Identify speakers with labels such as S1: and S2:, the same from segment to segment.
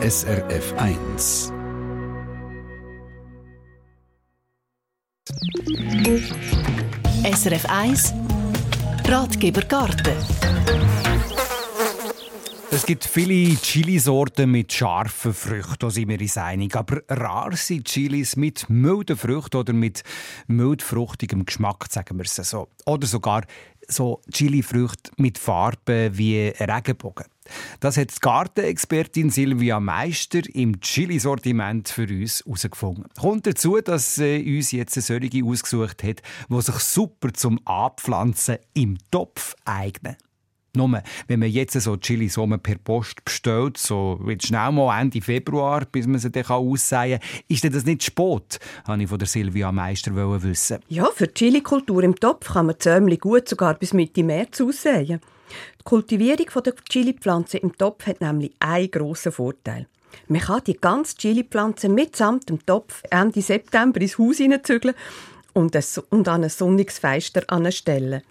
S1: SRF 1.
S2: SRF 1 Ratgeber Garten
S3: es gibt viele Chilisorten mit scharfen Früchten, da sind wir uns einig. Aber rar sind Chilis mit milden Früchten oder mit mildfruchtigem Geschmack, sagen wir es so. Oder sogar so Chilifrüchte mit Farben wie Regenbogen. Das hat die Gartenexpertin Silvia Meister im Chili-Sortiment für uns herausgefunden. Kommt dazu, dass sie uns jetzt eine solche ausgesucht hat, die sich super zum Anpflanzen im Topf eignen. Nur, wenn man jetzt so Chili Sommer per Post bestellt, so wird schnell mal Ende Februar, bis man sie dann aussehen kann, ist denn das nicht spät? Habe ich von der Silvia Meister wissen.
S4: Ja, für die Chili-Kultur im Topf kann man Zömli gut sogar bis Mitte März aussehen. Die Kultivierung der Chili-Pflanze im Topf hat nämlich einen grossen Vorteil. Man kann die ganze Chili-Pflanze mitsamt dem Topf Ende September ins Haus hineinzügeln und, an ein sonniges Fenster anstellen.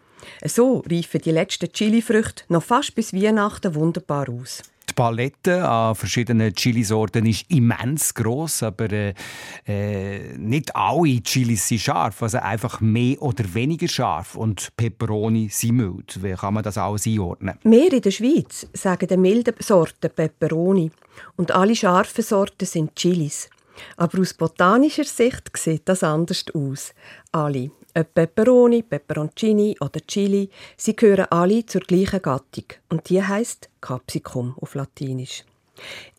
S4: So reifen die letzten Chilifrüchte noch fast bis Weihnachten wunderbar aus.
S3: Die Palette an verschiedenen Chilisorten ist immens groß, aber äh, äh, nicht alle Chilis sind scharf, also einfach mehr oder weniger scharf und Peperoni sind mild. Wie kann man das alles einordnen?
S4: Wir in der Schweiz sagen die milden Sorten Peperoni und alle scharfen Sorten sind Chilis. Aber aus botanischer Sicht sieht das anders aus. Alle ob Peperoni, Peperoncini oder Chili, sie gehören alle zur gleichen Gattung und die heißt Capsicum auf Latinisch.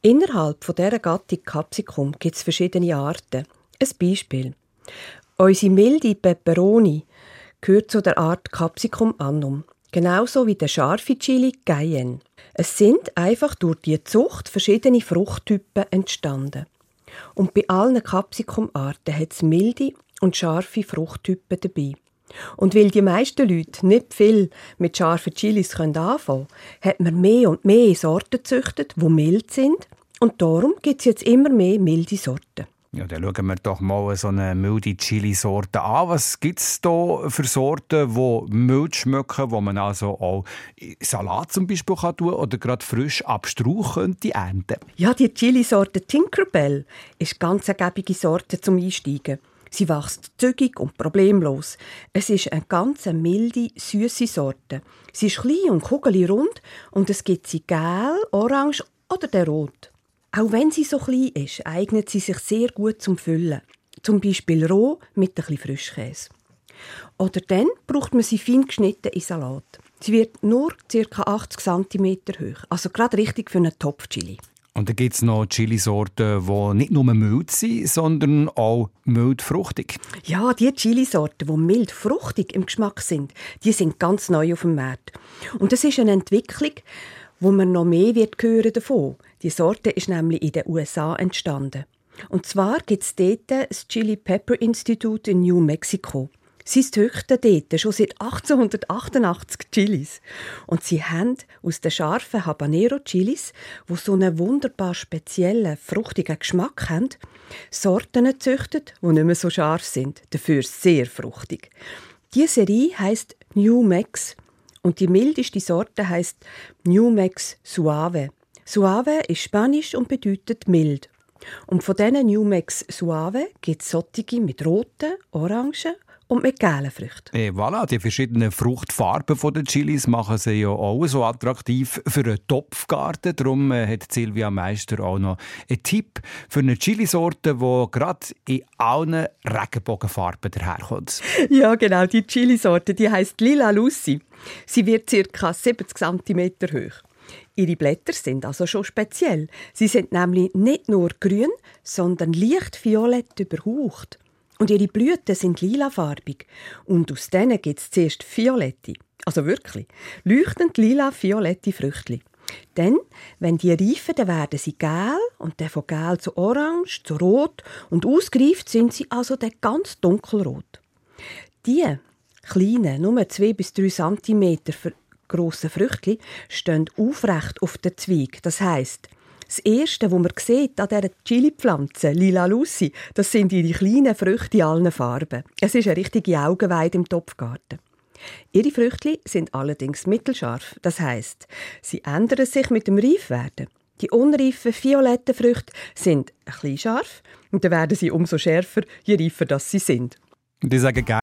S4: Innerhalb dieser Gattung Capsicum gibt es verschiedene Arten. Ein Beispiel. Unsere milde Peperoni gehört zu der Art Capsicum annum, genauso wie der scharfe Chili Cayenne. Es sind einfach durch die Zucht verschiedene Fruchttypen entstanden. Und bei allen Capsicum-Arten hat es milde und scharfe Fruchttypen dabei. Und weil die meisten Leute nicht viel mit scharfen Chilis anfangen können, hat man mehr und mehr Sorten gezüchtet, die mild sind. Und darum gibt es jetzt immer mehr milde Sorten.
S3: Ja, dann schauen wir doch mal so eine milde Chili-Sorte an. Was gibt es da für Sorten, die mild schmecken, die man also auch Salat zum Beispiel kann tun oder gerade frisch ab Strauch könnte ernten?
S4: Ja, die Chili-Sorte Tinkerbell ist ganz eine gäbige Sorte zum Einsteigen. Sie wächst zügig und problemlos. Es ist eine ganz milde, süße Sorte. Sie ist klein und kugelrund und es gibt sie gel, orange oder der rot. Auch wenn sie so klein ist, eignet sie sich sehr gut zum Füllen. Zum Beispiel roh mit ein bisschen Frischkäse. Oder dann braucht man sie fein geschnitten in Salat. Sie wird nur ca. 80 cm hoch, also gerade richtig für einen Topfchili.
S3: Und dann gibt es noch Chilisorten, die nicht nur mild sind, sondern auch mild fruchtig.
S4: Ja, die Chilisorten, die mild fruchtig im Geschmack sind, die sind ganz neu auf dem Markt. Und das ist eine Entwicklung, wo man noch mehr wird hören davon. Die Sorte ist nämlich in den USA entstanden. Und zwar gibt es dort das Chili Pepper Institute in New Mexico. Sie züchten dort schon seit 1888 Chilis. Und sie haben aus den scharfen Habanero-Chilis, wo so einen wunderbar speziellen, fruchtigen Geschmack haben, Sorten gezüchtet, die nicht mehr so scharf sind, dafür sehr fruchtig. Die Serie heißt New Mex und die mildeste Sorte heißt New Mex Suave. Suave ist Spanisch und bedeutet mild. Und von diesen New Mex Suave gibt es solche mit roten, orangen und mit gelben Früchten.
S3: Et voilà, die verschiedenen Fruchtfarben der Chilis machen sie ja auch so attraktiv für einen Topfgarten. Darum äh, hat Silvia Meister auch noch einen Tipp für eine Chilisorte, die gerade in allen Regenbogenfarben daherkommt.
S4: Ja, genau, die Chilisorte, die heißt Lila Lucy. Sie wird ca. 70 cm hoch. Ihre Blätter sind also schon speziell. Sie sind nämlich nicht nur grün, sondern leicht violett überhaucht. Und ihre Blüten sind lilafarbig. Und aus denen gibt es zuerst violette, also wirklich, leuchtend lila-violette Früchte. Dann, wenn die reifen, dann werden sie gel und dann von gel zu orange, zu rot und ausgereift sind sie also dann ganz dunkelrot. Die kleinen, nur 2 bis 3 cm grossen Früchtli stehen aufrecht auf der Zweig. Das heißt, das Erste, was man sieht an dieser Chili-Pflanze, Lila Lucy, das sind ihre kleinen Früchte in allen Farben. Es ist eine richtige Augenweide im Topfgarten. Ihre Früchte sind allerdings mittelscharf. Das heißt, sie ändern sich mit dem Reifwerden. Die unreifen violetten Früchte sind ein bisschen scharf und dann werden sie umso schärfer, je reifer sie sind.
S3: Ich sage gerne.